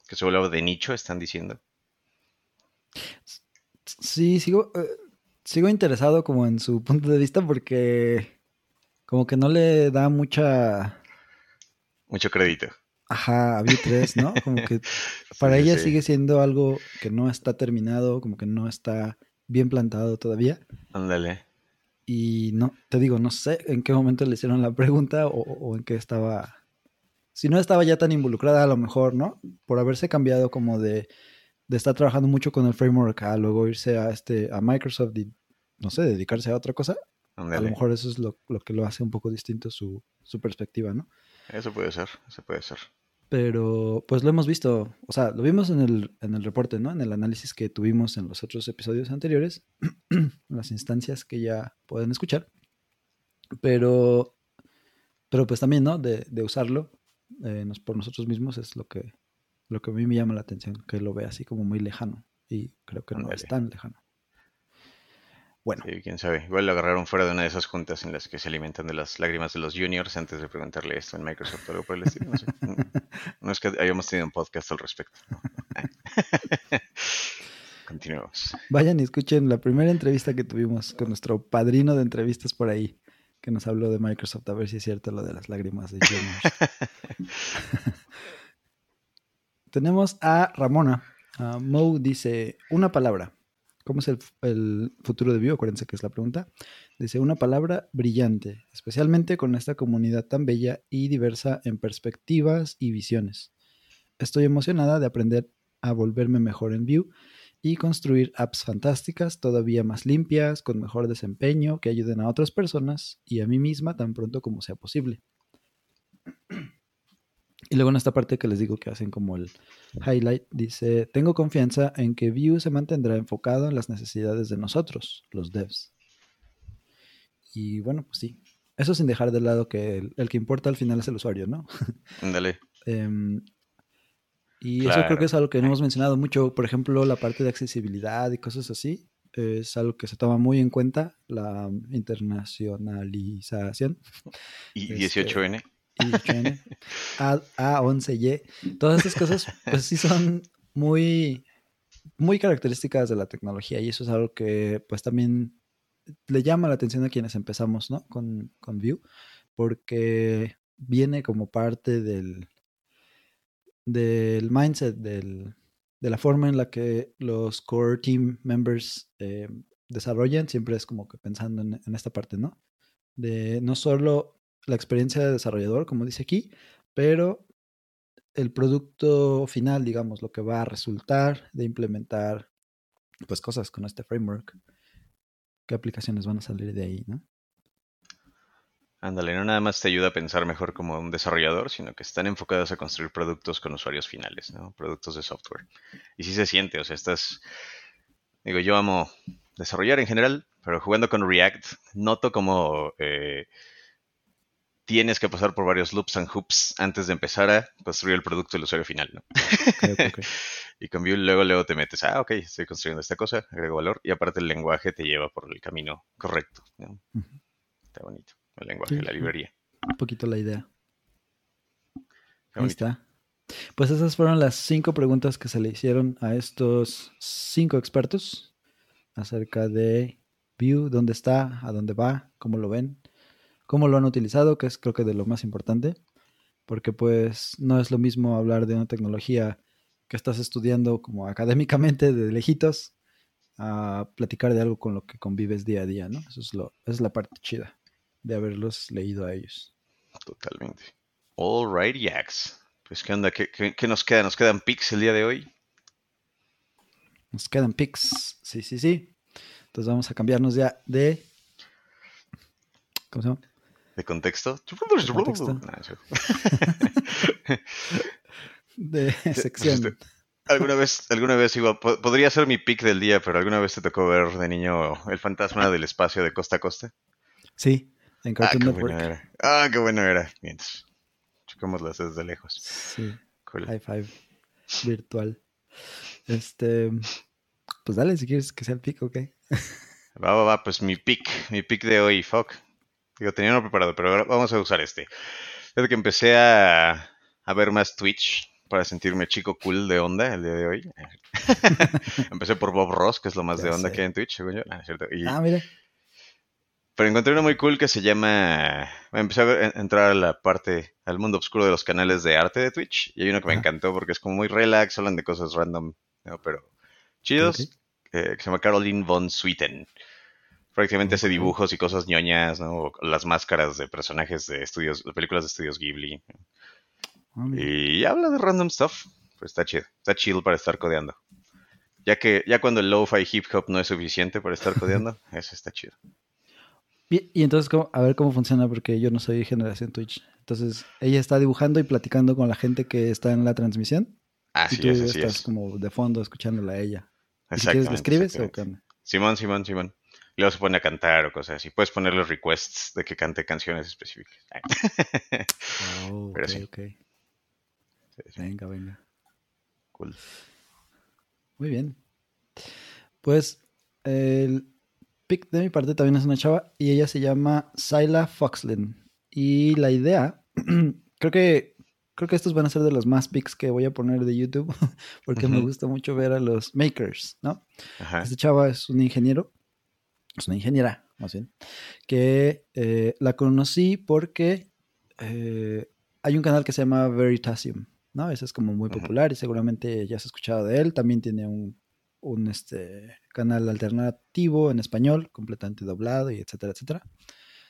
Speaker 3: Que se vuelva de nicho, están diciendo.
Speaker 1: Sí, sigo, eh, sigo interesado como en su punto de vista porque como que no le da mucha...
Speaker 3: Mucho crédito.
Speaker 1: Ajá, a Vue 3, ¿no? Como que para ella sigue siendo algo que no está terminado, como que no está bien plantado todavía.
Speaker 3: Ándale.
Speaker 1: Y no, te digo, no sé en qué momento le hicieron la pregunta o, o, en qué estaba. Si no estaba ya tan involucrada, a lo mejor, ¿no? Por haberse cambiado como de de estar trabajando mucho con el framework a luego irse a este a Microsoft y no sé, dedicarse a otra cosa, A lo mejor eso es lo, que lo hace un poco distinto su, su perspectiva, ¿no?
Speaker 3: Eso puede ser, eso puede ser.
Speaker 1: Pero pues lo hemos visto, o sea, lo vimos en el, en el reporte, ¿no? En el análisis que tuvimos en los otros episodios anteriores, las instancias que ya pueden escuchar. Pero, pero pues también, ¿no? De, de usarlo eh, por nosotros mismos es lo que, lo que a mí me llama la atención, que lo ve así como muy lejano. Y creo que no es tan lejano.
Speaker 3: Bueno. quién sabe. Igual lo agarraron fuera de una de esas juntas en las que se alimentan de las lágrimas de los juniors antes de preguntarle esto en Microsoft o algo por el estilo. No, sé. no es que hayamos tenido un podcast al respecto. Continuemos.
Speaker 1: Vayan y escuchen la primera entrevista que tuvimos con nuestro padrino de entrevistas por ahí, que nos habló de Microsoft, a ver si es cierto lo de las lágrimas de juniors. Tenemos a Ramona. Mo dice, una palabra. ¿Cómo es el, futuro de Vue? Acuérdense que es la pregunta. Dice una palabra brillante, especialmente con esta comunidad tan bella y diversa en perspectivas y visiones. Estoy emocionada de aprender a volverme mejor en Vue y construir apps fantásticas, todavía más limpias, con mejor desempeño, que ayuden a otras personas y a mí misma tan pronto como sea posible. Y luego en esta parte que les digo que hacen como el highlight, dice, tengo confianza en que Vue se mantendrá enfocado en las necesidades de nosotros, los devs. Y bueno, pues sí. Eso sin dejar de lado que el, que importa al final es el usuario, ¿no?
Speaker 3: Ándale.
Speaker 1: Em, y eso creo que es algo que no hemos mencionado mucho. Por ejemplo, la parte de accesibilidad y cosas así. Es algo que se toma muy en cuenta, la internacionalización.
Speaker 3: Y 18N. Este,
Speaker 1: a, A11Y, todas esas cosas, pues sí son muy, muy características de la tecnología y eso es algo que pues también le llama la atención a quienes empezamos, ¿no? Con, con Vue, porque viene como parte del, del mindset, del, de la forma en la que los core team members eh, desarrollan, siempre es como que pensando en, en, esta parte, ¿no? De no solo la experiencia de desarrollador, como dice aquí, pero el producto final, digamos, lo que va a resultar de implementar pues cosas con este framework. ¿Qué aplicaciones van a salir de ahí, no?
Speaker 3: Ándale, no nada más te ayuda a pensar mejor como un desarrollador, sino que están enfocados a construir productos con usuarios finales, ¿no? Productos de software. Y sí se siente, o sea, estás, digo, yo amo desarrollar en general, pero jugando con React, noto como eh, tienes que pasar por varios loops and hoops antes de empezar a construir el producto del usuario final, ¿no? y con Vue luego, luego te metes, ah, ok, estoy construyendo esta cosa, agrego valor, y aparte el lenguaje te lleva por el camino correcto. Está bonito, el lenguaje, la librería.
Speaker 1: Un poquito la idea. Ahí está. Pues esas fueron las cinco preguntas que se le hicieron a estos cinco expertos acerca de Vue, dónde está, a dónde va, cómo lo ven cómo lo han utilizado, que es creo que de lo más importante, porque pues no es lo mismo hablar de una tecnología que estás estudiando como académicamente de lejitos a platicar de algo con lo que convives día a día, ¿no? Eso es, lo, es la parte chida de haberlos leído a ellos.
Speaker 3: Totalmente. All right, Yax. Pues, ¿qué onda? ¿Qué, qué, nos queda? ¿Nos quedan pics el día de hoy?
Speaker 1: Nos quedan pics. Sí, sí, sí. Entonces vamos a cambiarnos ya de. ¿Cómo se llama?
Speaker 3: ¿De contexto?
Speaker 1: De, sección.
Speaker 3: ¿Alguna vez, alguna vez igual, podría ser mi pick del día, pero ¿alguna vez te tocó ver de niño El fantasma del espacio de costa a costa?
Speaker 1: Sí, en ah, Cartoon
Speaker 3: ah,
Speaker 1: Network.
Speaker 3: Bueno era. Ah, qué bueno era. Bien, chocámoslas desde lejos.
Speaker 1: Sí. High five virtual. Este, pues dale si quieres que sea el pick, ok.
Speaker 3: Va, va, va, pues mi pick, mi pick de hoy, fuck. Digo, tenía uno preparado, pero ahora vamos a usar este. Desde que empecé a, ver más Twitch para sentirme chico cool de onda el día de hoy. empecé por Bob Ross, que es lo más de onda que hay en Twitch, según yo. Ah, cierto.
Speaker 1: ah, mire.
Speaker 3: Pero encontré uno muy cool que se llama. Empecé a, entrar a la parte, al mundo oscuro de los canales de arte de Twitch. Y hay uno que me encantó porque es como muy relax, hablan de cosas random, pero chidos. Eh, que se llama Caroline von Sweeten prácticamente hace dibujos y cosas ñoñas, ¿no? las máscaras de personajes de estudios, de películas de estudios Ghibli. Y habla de random stuff. Pues está chido. Está chill para estar codeando. Ya que ya cuando el lo-fi hip hop no es suficiente para estar codeando, eso está chido.
Speaker 1: Y, entonces, a ver cómo funciona, porque yo no soy generación Twitch. Entonces, ella está dibujando y platicando con la gente que está en la transmisión.
Speaker 3: Así
Speaker 1: y tú
Speaker 3: es, así
Speaker 1: estás como de fondo escuchándola a ella. ¿Y si quieres, ¿le escribes o qué?
Speaker 3: Simón, Simón, Simón. Luego se pone a cantar o cosas así. Puedes ponerle requests de que cante canciones específicas.
Speaker 1: oh, Pero sí. Venga, venga.
Speaker 3: Cool.
Speaker 1: Muy bien. Pues el pick de mi parte también es una chava y ella se llama Syla Foxlin. Y la idea, creo que creo que estos van a ser de los más picks que voy a poner de YouTube, porque me gusta mucho ver a los makers, ¿no? Este chava es un ingeniero, es una ingeniera, más bien, que eh, la conocí porque eh, hay un canal que se llama Veritasium, ¿no? Ese es como muy popular y seguramente ya has escuchado de él. También tiene un, un este, canal alternativo en español, completamente doblado y etcétera, etcétera.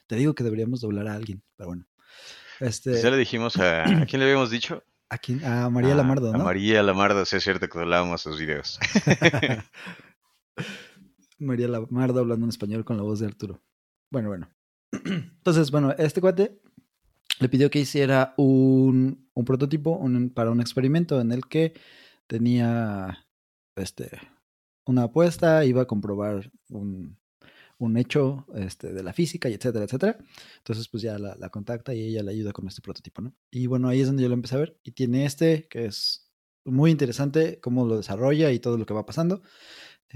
Speaker 1: Te digo que deberíamos doblar a alguien, pero bueno. Este,
Speaker 3: ya le dijimos a... ¿A quién le habíamos dicho?
Speaker 1: ¿A, quién? a María Lamardo, ¿no?
Speaker 3: A María Lamardo, sí es cierto que doblábamos sus videos.
Speaker 1: María Lamardo hablando en español con la voz de Arturo. Bueno, bueno. Entonces, bueno, este cuate le pidió que hiciera un, un prototipo para un experimento en el que tenía este, una apuesta, iba a comprobar un, un hecho este, de la física y etcétera, etcétera. Entonces, pues ya la, contacta y ella le ayuda con este prototipo, ¿no? Y bueno, ahí es donde yo lo empecé a ver. Y tiene este que es muy interesante, cómo lo desarrolla y todo lo que va pasando.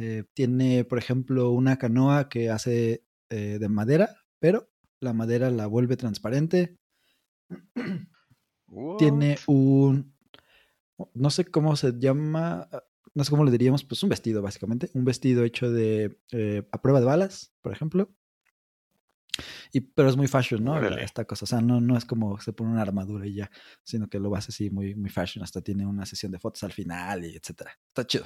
Speaker 1: Eh, tiene, por ejemplo, una canoa que hace eh, de madera, pero la madera la vuelve transparente. Tiene un, no sé cómo se llama, no sé cómo le diríamos, pues un vestido básicamente, un vestido hecho de eh, a prueba de balas, por ejemplo. Y, pero es muy fashion, ¿no? Esta cosa, o sea, no, no es como se pone una armadura y ya, sino que lo hace así muy, muy fashion, hasta tiene una sesión de fotos al final y etcétera. Está chido.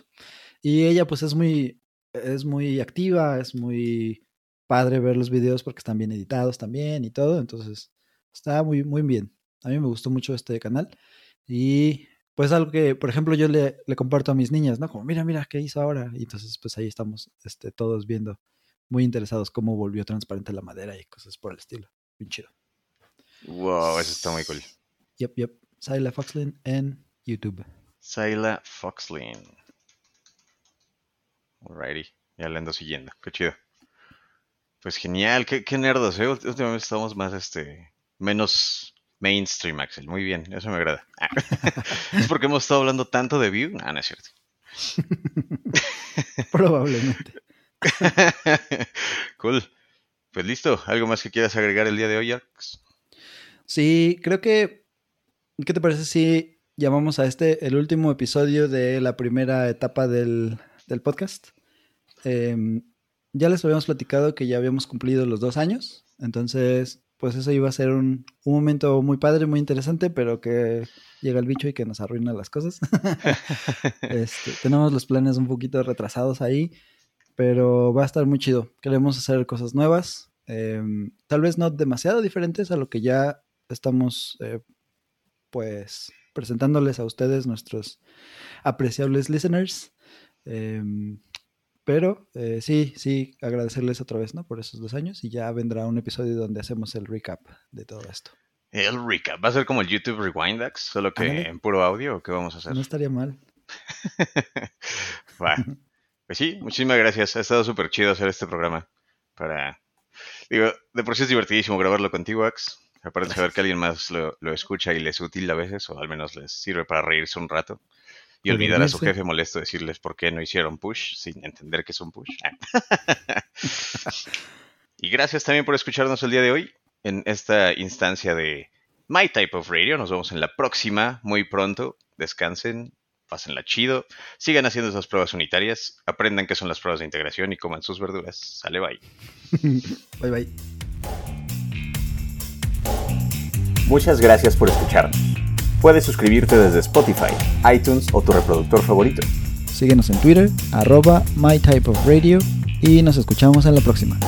Speaker 1: Y ella pues es muy, es muy activa, es muy padre ver los videos porque están bien editados también y todo, entonces está muy, muy bien. A mí me gustó mucho este canal y pues algo que, por ejemplo, yo le, le, comparto a mis niñas, ¿no? Como, mira, mira, ¿qué hizo ahora? Y entonces, pues ahí estamos este, todos viendo, muy interesados cómo volvió transparente la madera y cosas por el estilo. Bien chido.
Speaker 3: Wow, eso está muy cool.
Speaker 1: Yep, yep. Saila Foxlin en YouTube.
Speaker 3: Saila Foxlin. Alrighty. Ya le ando siguiendo. Qué chido. Pues genial, qué, qué nerdos, ¿eh? Últimamente estamos más, este, menos Mainstream, Axel. Muy bien, eso me agrada. Ah. ¿Es porque hemos estado hablando tanto de View? Ah, no es cierto.
Speaker 1: Probablemente.
Speaker 3: cool. Pues listo. ¿Algo más que quieras agregar el día de hoy?
Speaker 1: Sí, creo que. ¿Qué te parece si llamamos a este el último episodio de la primera etapa del, podcast? Em, ya les habíamos platicado que ya habíamos cumplido los dos años. Entonces, pues eso iba a ser un, momento muy padre, muy interesante, pero que llega el bicho y que nos arruina las cosas. Este, tenemos los planes un poquito retrasados ahí, pero va a estar muy chido. Queremos hacer cosas nuevas, em, tal vez no demasiado diferentes a lo que ya estamos, eh, pues, presentándoles a ustedes, nuestros apreciables listeners. Em, pero eh, sí, sí, agradecerles otra vez, ¿no? Por esos dos años y ya vendrá un episodio donde hacemos el recap de todo esto.
Speaker 3: El recap. ¿Va a ser como el YouTube Rewindax? ¿Solo que en puro audio o qué vamos a hacer?
Speaker 1: No estaría mal.
Speaker 3: Pues sí, muchísimas gracias. Ha estado súper chido hacer este programa. Para. Digo, de por sí es divertidísimo grabarlo contigo, Ax. Aparte de saber que alguien más lo, lo escucha y les es útil a veces, o al menos les sirve para reírse un rato. Y olvidar a su jefe molesto decirles por qué no hicieron push sin entender que es un push. y gracias también por escucharnos el día de hoy en esta instancia de My Type of Radio. Nos vemos en la próxima muy pronto. Descansen, pásenla chido. Sigan haciendo esas pruebas unitarias. Aprendan qué son las pruebas de integración y coman sus verduras. Sale, bye.
Speaker 1: bye, bye.
Speaker 2: Muchas gracias por escucharnos. Puedes suscribirte desde Spotify, iTunes o tu reproductor favorito.
Speaker 1: Síguenos en Twitter, arroba mytypeofradio y nos escuchamos en la próxima.